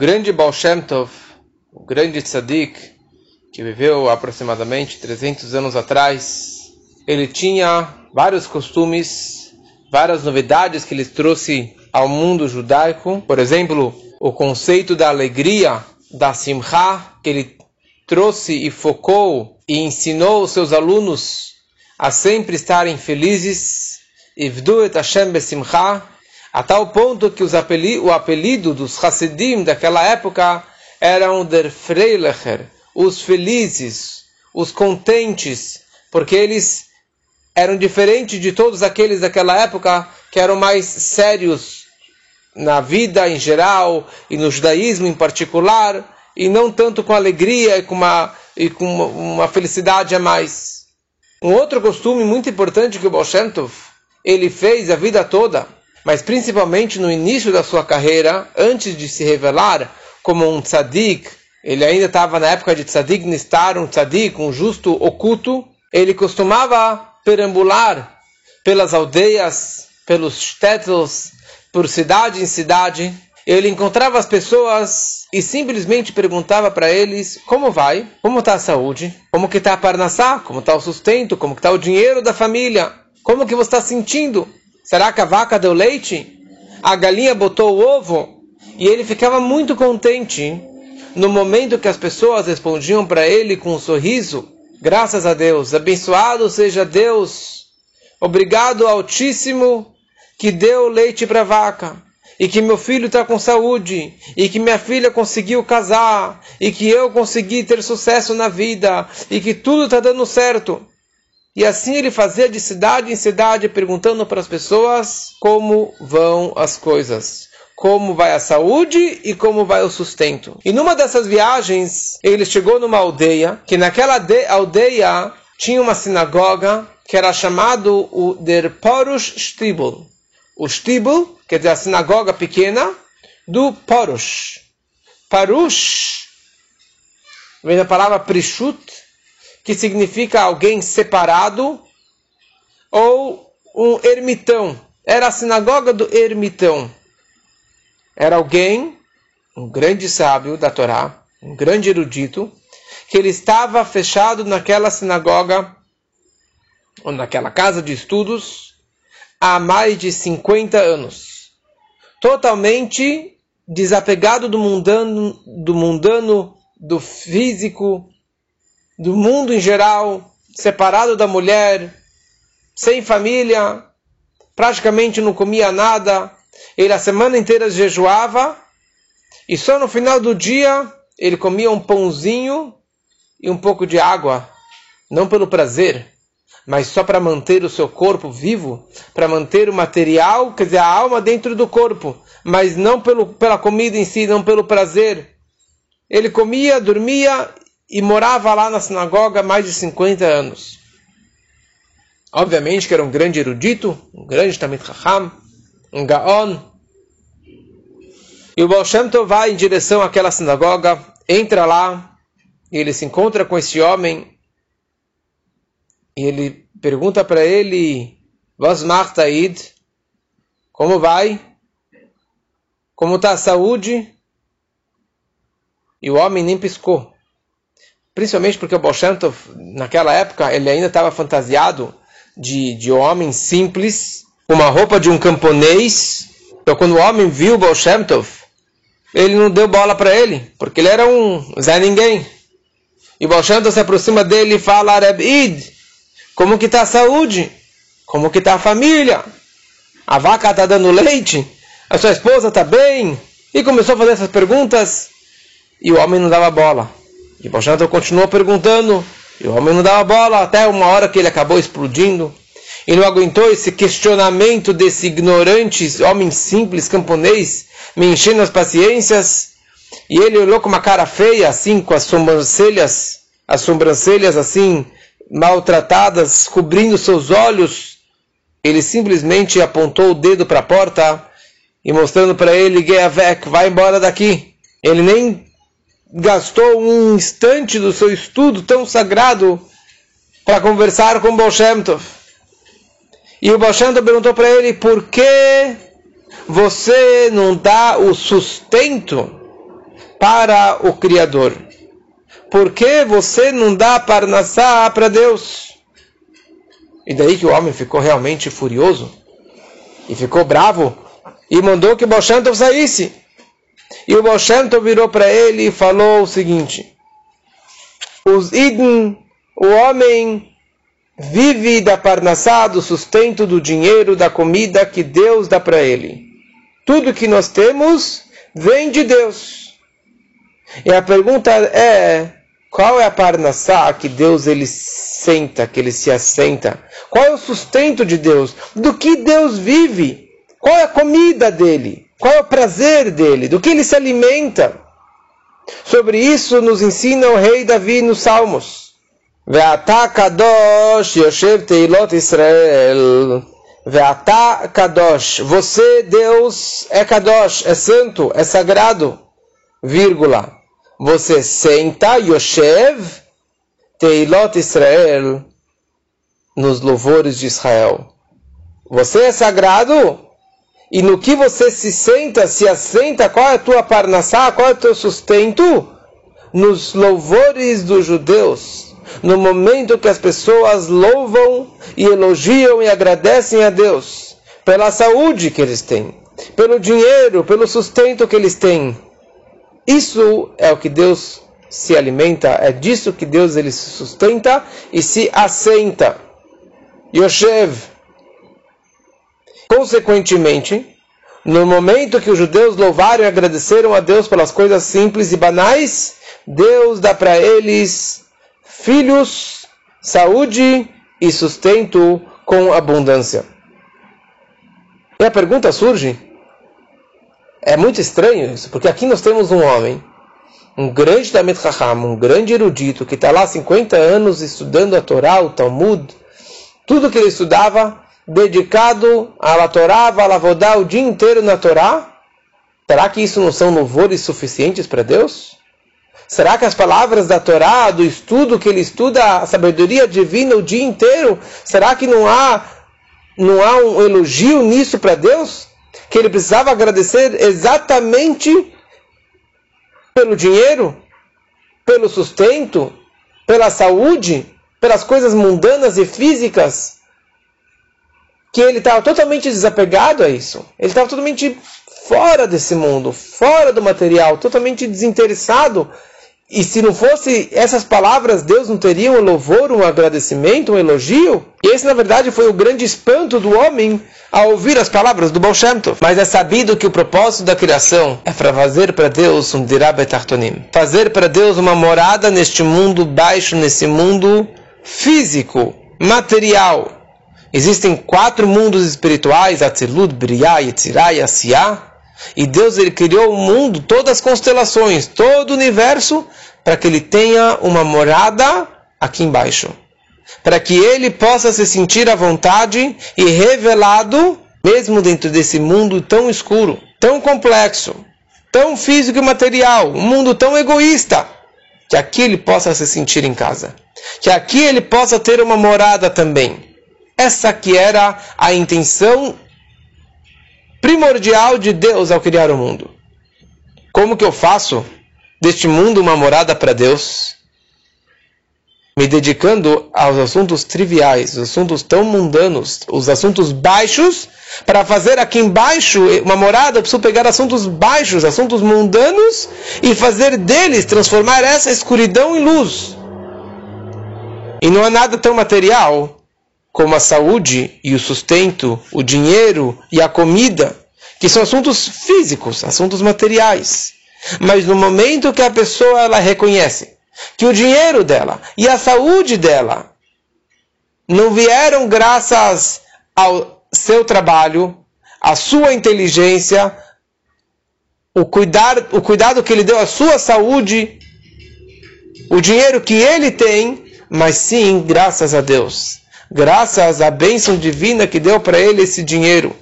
grande Baal Shem Tov, o grande tzadik, que viveu aproximadamente 300 anos atrás, ele tinha vários costumes, várias novidades que ele trouxe ao mundo judaico. Por exemplo, o conceito da alegria, da simcha, que ele trouxe e focou e ensinou os seus alunos a sempre estarem felizes. Ivdu et Hashem besimcha, a tal ponto que apeli o apelido dos Hasidim daquela época eram der Freilecher, os felizes, os contentes, porque eles eram diferentes de todos aqueles daquela época que eram mais sérios na vida em geral e no judaísmo em particular, e não tanto com alegria e com uma, e com uma, uma felicidade a mais. Um outro costume muito importante que o Baal ele fez a vida toda, mas principalmente no início da sua carreira, antes de se revelar como um tzadik, ele ainda estava na época de tzadik nistar, um tzadik, um justo oculto, ele costumava perambular pelas aldeias, pelos shtetls, por cidade em cidade. Ele encontrava as pessoas e simplesmente perguntava para eles como vai, como está a saúde, como que está a parnassá, como está o sustento, como está o dinheiro da família, como que você está sentindo. Será que a vaca deu leite? A galinha botou o ovo? E ele ficava muito contente no momento que as pessoas respondiam para ele com um sorriso: Graças a Deus, abençoado seja Deus, obrigado Altíssimo que deu leite para a vaca, e que meu filho está com saúde, e que minha filha conseguiu casar, e que eu consegui ter sucesso na vida, e que tudo está dando certo. E assim ele fazia de cidade em cidade, perguntando para as pessoas como vão as coisas como vai a saúde e como vai o sustento. E numa dessas viagens, ele chegou numa aldeia, que naquela aldeia tinha uma sinagoga que era chamado o Der Porush Stibel. O Stibel, quer dizer a sinagoga pequena, do Porush. Parush vem da palavra Prishut, que significa alguém separado ou um ermitão. Era a sinagoga do ermitão era alguém, um grande sábio da Torá, um grande erudito, que ele estava fechado naquela sinagoga, ou naquela casa de estudos, há mais de 50 anos. Totalmente desapegado do mundano, do mundano, do físico, do mundo em geral, separado da mulher, sem família, praticamente não comia nada, ele a semana inteira jejuava. E só no final do dia ele comia um pãozinho e um pouco de água, não pelo prazer, mas só para manter o seu corpo vivo, para manter o material, quer dizer, a alma dentro do corpo, mas não pelo, pela comida em si, não pelo prazer. Ele comia, dormia e morava lá na sinagoga mais de 50 anos. Obviamente que era um grande erudito, um grande Tamid Chacham, um Gaon. E o Baal Shem Tov vai em direção àquela sinagoga, entra lá, e ele se encontra com esse homem, e ele pergunta para ele, Was macht Aid? Como vai? Como está a saúde? E o homem nem piscou. Principalmente porque o Baal Shem Tov, naquela época, ele ainda estava fantasiado de, de homem simples, uma roupa de um camponês. Então, quando o homem viu o Baal Shem Tov, ele não deu bola para ele, porque ele era um Zé Ninguém. E o Baal Shem Tov se aproxima dele e fala, Id, como que está a saúde? Como que está a família? A vaca está dando leite? A sua esposa está bem? E começou a fazer essas perguntas e o homem não dava bola. E o Baal Shem Tov continuou perguntando e o homem não dava bola até uma hora que ele acabou explodindo e não aguentou esse questionamento desse ignorante homem simples, camponês, me enchendo as paciências. E ele olhou com uma cara feia, assim, com as sobrancelhas, as sobrancelhas assim, maltratadas, cobrindo seus olhos. Ele simplesmente apontou o dedo para a porta e mostrando para ele, Geavek, vai embora daqui. Ele nem gastou um instante do seu estudo tão sagrado para conversar com Bolshemtov. E o Baal perguntou para ele, por que você não dá o sustento para o Criador. Por que você não dá parnassá para Deus? E daí que o homem ficou realmente furioso e ficou bravo e mandou que Baal saísse. E o Baal virou para ele e falou o seguinte: Os Iden, o homem vive da parnassá, do sustento, do dinheiro, da comida que Deus dá para ele. Tudo que nós temos vem de Deus. E a pergunta é, qual é a parnassá que Deus ele senta, que ele se assenta? Qual é o sustento de Deus? Do que Deus vive? Qual é a comida dele? Qual é o prazer dele? Do que ele se alimenta? Sobre isso nos ensina o rei Davi nos Salmos. Ve'atá kadosh yoshev teilot Israel. Ve'atá kadosh. Você, Deus, é kadosh, é santo, é sagrado. Vírgula. Você senta, yoshev, teilot Israel, nos louvores de Israel. Você é sagrado? E no que você se senta, se assenta, qual é a tua parnassá, qual é o teu sustento? Nos louvores dos judeus no momento que as pessoas louvam e elogiam e agradecem a Deus pela saúde que eles têm, pelo dinheiro, pelo sustento que eles têm. Isso é o que Deus se alimenta, é disso que Deus ele se sustenta e se assenta. Yoshev. Consequentemente, no momento que os judeus louvaram e agradeceram a Deus pelas coisas simples e banais, Deus dá para eles filhos, saúde e sustento com abundância. E a pergunta surge: é muito estranho isso, porque aqui nós temos um homem, um grande Damet Chacham, um grande erudito, que está lá há 50 anos estudando a Torá, o Talmud, tudo que ele estudava, dedicado a Torá, a Lavodá, o dia inteiro na Torá. Será que isso não são louvores suficientes para Deus? Será que as palavras da Torá, do estudo que ele estuda a sabedoria divina o dia inteiro, será que não há não há um elogio nisso para Deus? Que ele precisava agradecer exatamente pelo dinheiro, pelo sustento, pela saúde, pelas coisas mundanas e físicas, que ele estava totalmente desapegado a isso. Ele estava totalmente fora desse mundo, fora do material, totalmente desinteressado e se não fosse essas palavras, Deus não teria um louvor, um agradecimento, um elogio? E esse, na verdade, foi o grande espanto do homem ao ouvir as palavras do Baal. Mas é sabido que o propósito da criação é para fazer para Deus um dirabetartonim. Fazer para Deus uma morada neste mundo baixo, nesse mundo físico, material. Existem quatro mundos espirituais, Atzilut, Briah, Yetzirah e Asiyah. E Deus ele criou o mundo, todas as constelações, todo o universo, para que ele tenha uma morada aqui embaixo. Para que ele possa se sentir à vontade e revelado, mesmo dentro desse mundo tão escuro, tão complexo, tão físico e material, um mundo tão egoísta, que aqui ele possa se sentir em casa. Que aqui ele possa ter uma morada também. Essa que era a intenção primordial de Deus ao criar o mundo. Como que eu faço deste mundo uma morada para Deus? Me dedicando aos assuntos triviais, os assuntos tão mundanos, os assuntos baixos, para fazer aqui embaixo uma morada, eu preciso pegar assuntos baixos, assuntos mundanos, e fazer deles, transformar essa escuridão em luz. E não é nada tão material como a saúde e o sustento, o dinheiro e a comida, que são assuntos físicos, assuntos materiais. Mas no momento que a pessoa ela reconhece que o dinheiro dela e a saúde dela não vieram graças ao seu trabalho, à sua inteligência, o, cuidar, o cuidado que ele deu à sua saúde, o dinheiro que ele tem, mas sim graças a Deus graças à bênção divina que deu para ele esse dinheiro,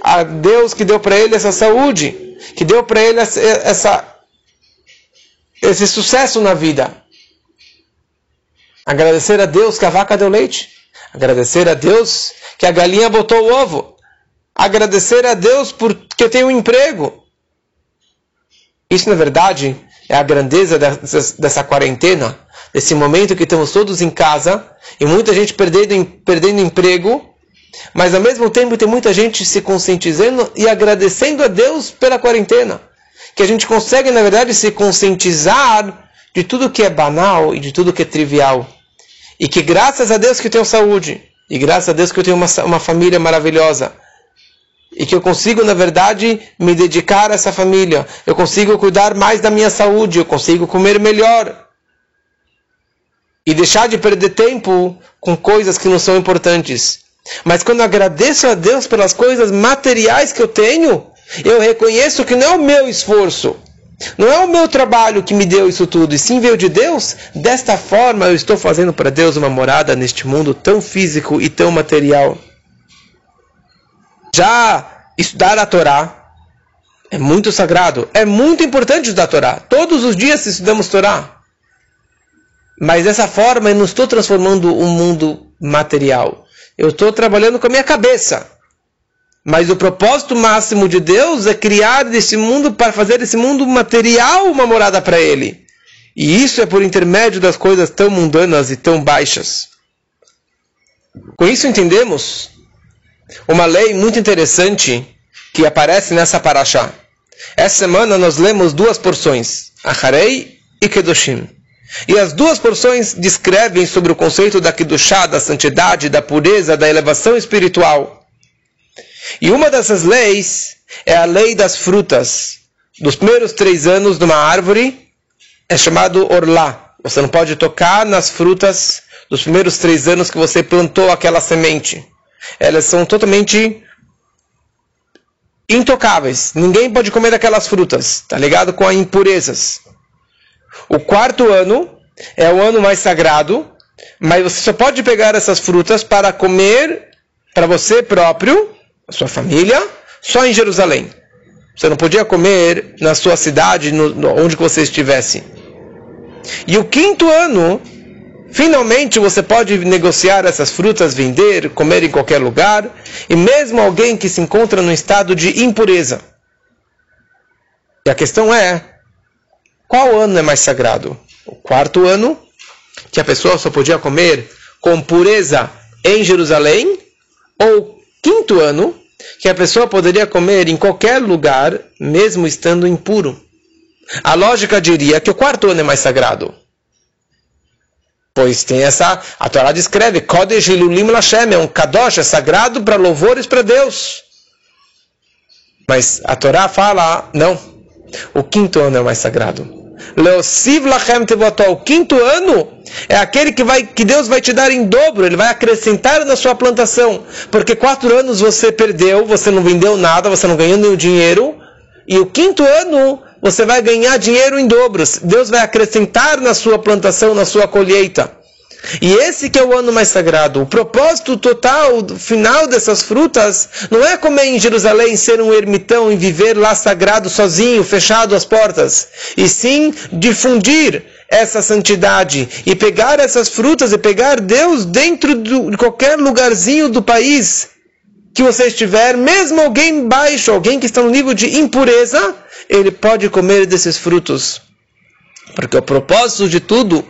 a Deus que deu para ele essa saúde, que deu para ele essa, essa, esse sucesso na vida. Agradecer a Deus que a vaca deu leite. Agradecer a Deus que a galinha botou o ovo. Agradecer a Deus porque tem um emprego. Isso, na verdade, é a grandeza dessa, dessa quarentena, desse momento que estamos todos em casa e muita gente perdendo, perdendo emprego, mas ao mesmo tempo tem muita gente se conscientizando e agradecendo a Deus pela quarentena. Que a gente consegue, na verdade, se conscientizar de tudo que é banal e de tudo que é trivial. E que graças a Deus que eu tenho saúde, e graças a Deus que eu tenho uma, uma família maravilhosa, e que eu consigo, na verdade, me dedicar a essa família. Eu consigo cuidar mais da minha saúde, eu consigo comer melhor. E deixar de perder tempo com coisas que não são importantes. Mas quando agradeço a Deus pelas coisas materiais que eu tenho, eu reconheço que não é o meu esforço, não é o meu trabalho que me deu isso tudo, e sim veio de Deus. Desta forma, eu estou fazendo para Deus uma morada neste mundo tão físico e tão material. Já estudar a Torá é muito sagrado, é muito importante estudar a Torá. Todos os dias estudamos Torá. Mas dessa forma eu não estou transformando um mundo material. Eu estou trabalhando com a minha cabeça. Mas o propósito máximo de Deus é criar desse mundo para fazer desse mundo material uma morada para Ele. E isso é por intermédio das coisas tão mundanas e tão baixas. Com isso entendemos uma lei muito interessante que aparece nessa paraxá. Essa semana nós lemos duas porções, Acharei e Kedoshim. E as duas porções descrevem sobre o conceito da Kedushá, da santidade, da pureza, da elevação espiritual. E uma dessas leis é a lei das frutas. Dos primeiros três anos de uma árvore é chamado orlá. Você não pode tocar nas frutas dos primeiros três anos que você plantou aquela semente elas são totalmente intocáveis. Ninguém pode comer daquelas frutas, tá ligado? Com as impurezas. O quarto ano é o ano mais sagrado, mas você só pode pegar essas frutas para comer para você próprio, sua família, só em Jerusalém. Você não podia comer na sua cidade, no, onde você estivesse. E o quinto ano Finalmente você pode negociar essas frutas, vender, comer em qualquer lugar, e mesmo alguém que se encontra no estado de impureza. E a questão é: qual ano é mais sagrado? O quarto ano, que a pessoa só podia comer com pureza em Jerusalém, ou o quinto ano, que a pessoa poderia comer em qualquer lugar, mesmo estando impuro. A lógica diria que o quarto ano é mais sagrado. Pois tem essa, a Torá descreve, Kodesh Ilulim Lashem, é um Kadosh, é sagrado para louvores para Deus. Mas a Torá fala, não, o quinto ano é o mais sagrado. Leosiv Lachem Tevotó, o quinto ano é aquele que, vai, que Deus vai te dar em dobro, Ele vai acrescentar na sua plantação. Porque quatro anos você perdeu, você não vendeu nada, você não ganhou nenhum dinheiro. E o quinto ano você vai ganhar dinheiro em dobros. Deus vai acrescentar na sua plantação, na sua colheita. E esse que é o ano mais sagrado. O propósito total, final dessas frutas, não é comer em Jerusalém, ser um ermitão e viver lá sagrado sozinho, fechado as portas. E sim difundir essa santidade e pegar essas frutas e pegar Deus dentro de qualquer lugarzinho do país que você estiver, mesmo alguém baixo, alguém que está no nível de impureza, ele pode comer desses frutos. Porque o propósito de tudo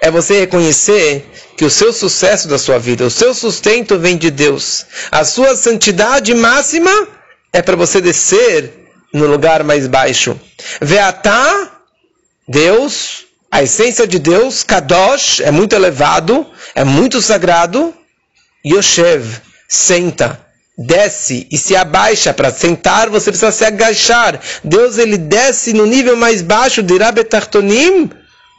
é você reconhecer que o seu sucesso da sua vida, o seu sustento vem de Deus. A sua santidade máxima é para você descer no lugar mais baixo. Veatá, Deus, a essência de Deus, Kadosh, é muito elevado, é muito sagrado. Yoshev, senta desce e se abaixa para sentar, você precisa se agachar. Deus ele desce no nível mais baixo de Rabetartonim.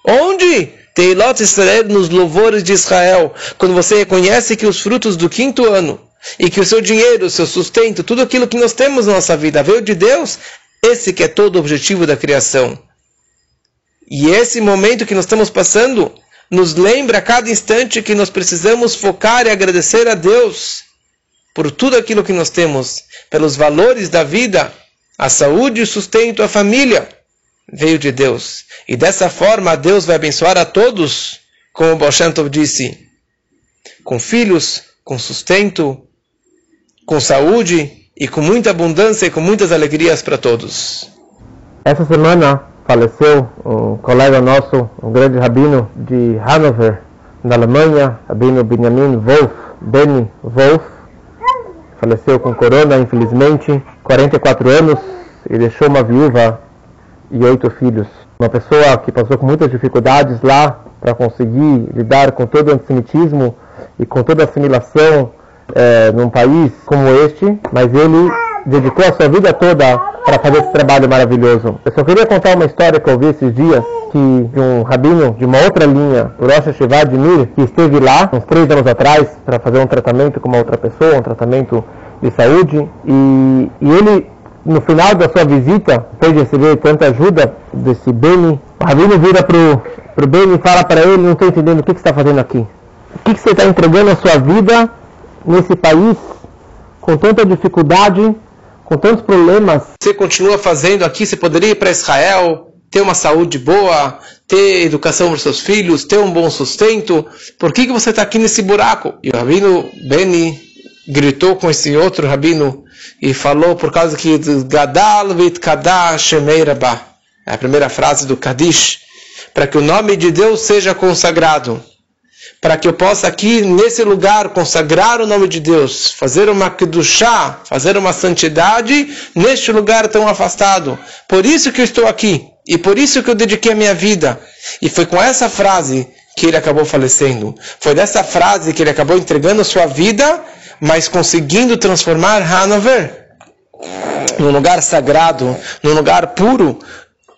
Onde? Teilot Israel nos louvores de Israel. Quando você reconhece que os frutos do quinto ano e que o seu dinheiro, o seu sustento, tudo aquilo que nós temos na nossa vida veio de Deus, esse que é todo o objetivo da criação. E esse momento que nós estamos passando nos lembra a cada instante que nós precisamos focar e agradecer a Deus por tudo aquilo que nós temos, pelos valores da vida, a saúde, o sustento, a família, veio de Deus. E dessa forma Deus vai abençoar a todos, como o Bolshantov disse, com filhos, com sustento, com saúde e com muita abundância e com muitas alegrias para todos. Essa semana faleceu um colega nosso, um grande rabino de Hanover, na Alemanha, rabino Benjamin Wolf, Benny Wolf. Faleceu com corona, infelizmente, 44 anos e deixou uma viúva e oito filhos. Uma pessoa que passou com muitas dificuldades lá para conseguir lidar com todo o antissemitismo e com toda a assimilação é, num país como este, mas ele dedicou a sua vida toda para fazer esse trabalho maravilhoso. Eu só queria contar uma história que eu vi esses dias, que de um rabino de uma outra linha, o Rosh Shivad Mir, que esteve lá uns três anos atrás para fazer um tratamento com uma outra pessoa, um tratamento de saúde, e, e ele no final da sua visita, depois de receber tanta ajuda desse Beni, o Rabino vira pro, pro Beni e fala para ele, não estou entendendo o que, que você está fazendo aqui. O que, que você está entregando a sua vida nesse país com tanta dificuldade, com tantos problemas? Você continua fazendo aqui, você poderia ir para Israel, ter uma saúde boa, ter educação para seus filhos, ter um bom sustento. Por que, que você está aqui nesse buraco? E o Rabino Beni gritou com esse outro rabino e falou por causa que Gadal vit Kadash é a primeira frase do Kadish, para que o nome de Deus seja consagrado, para que eu possa aqui nesse lugar consagrar o nome de Deus, fazer uma kedushá, fazer uma santidade neste lugar tão afastado. Por isso que eu estou aqui e por isso que eu dediquei a minha vida. E foi com essa frase que ele acabou falecendo. Foi dessa frase que ele acabou entregando sua vida mas conseguindo transformar Hanover num lugar sagrado, num lugar puro,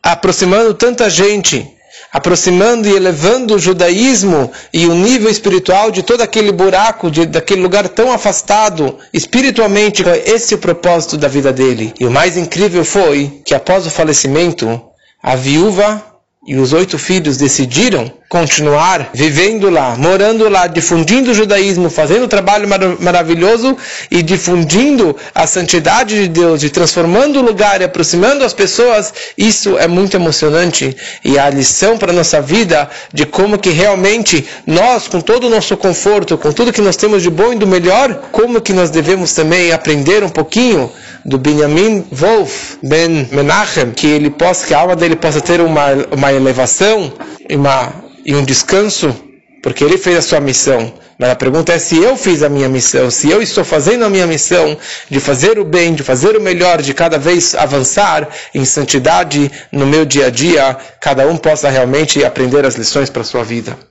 aproximando tanta gente, aproximando e elevando o judaísmo e o nível espiritual de todo aquele buraco, de, daquele lugar tão afastado espiritualmente. Esse é o propósito da vida dele. E o mais incrível foi que após o falecimento, a viúva e os oito filhos decidiram continuar vivendo lá, morando lá, difundindo o judaísmo, fazendo um trabalho mar maravilhoso e difundindo a santidade de Deus e transformando o lugar e aproximando as pessoas, isso é muito emocionante e a lição para nossa vida de como que realmente nós, com todo o nosso conforto, com tudo que nós temos de bom e do melhor, como que nós devemos também aprender um pouquinho do Benjamin Wolf Ben Menachem, que ele possa, que a alma dele possa ter uma, uma elevação e, uma, e um descanso, porque ele fez a sua missão. Mas a pergunta é se eu fiz a minha missão, se eu estou fazendo a minha missão de fazer o bem, de fazer o melhor, de cada vez avançar em santidade no meu dia a dia, cada um possa realmente aprender as lições para a sua vida.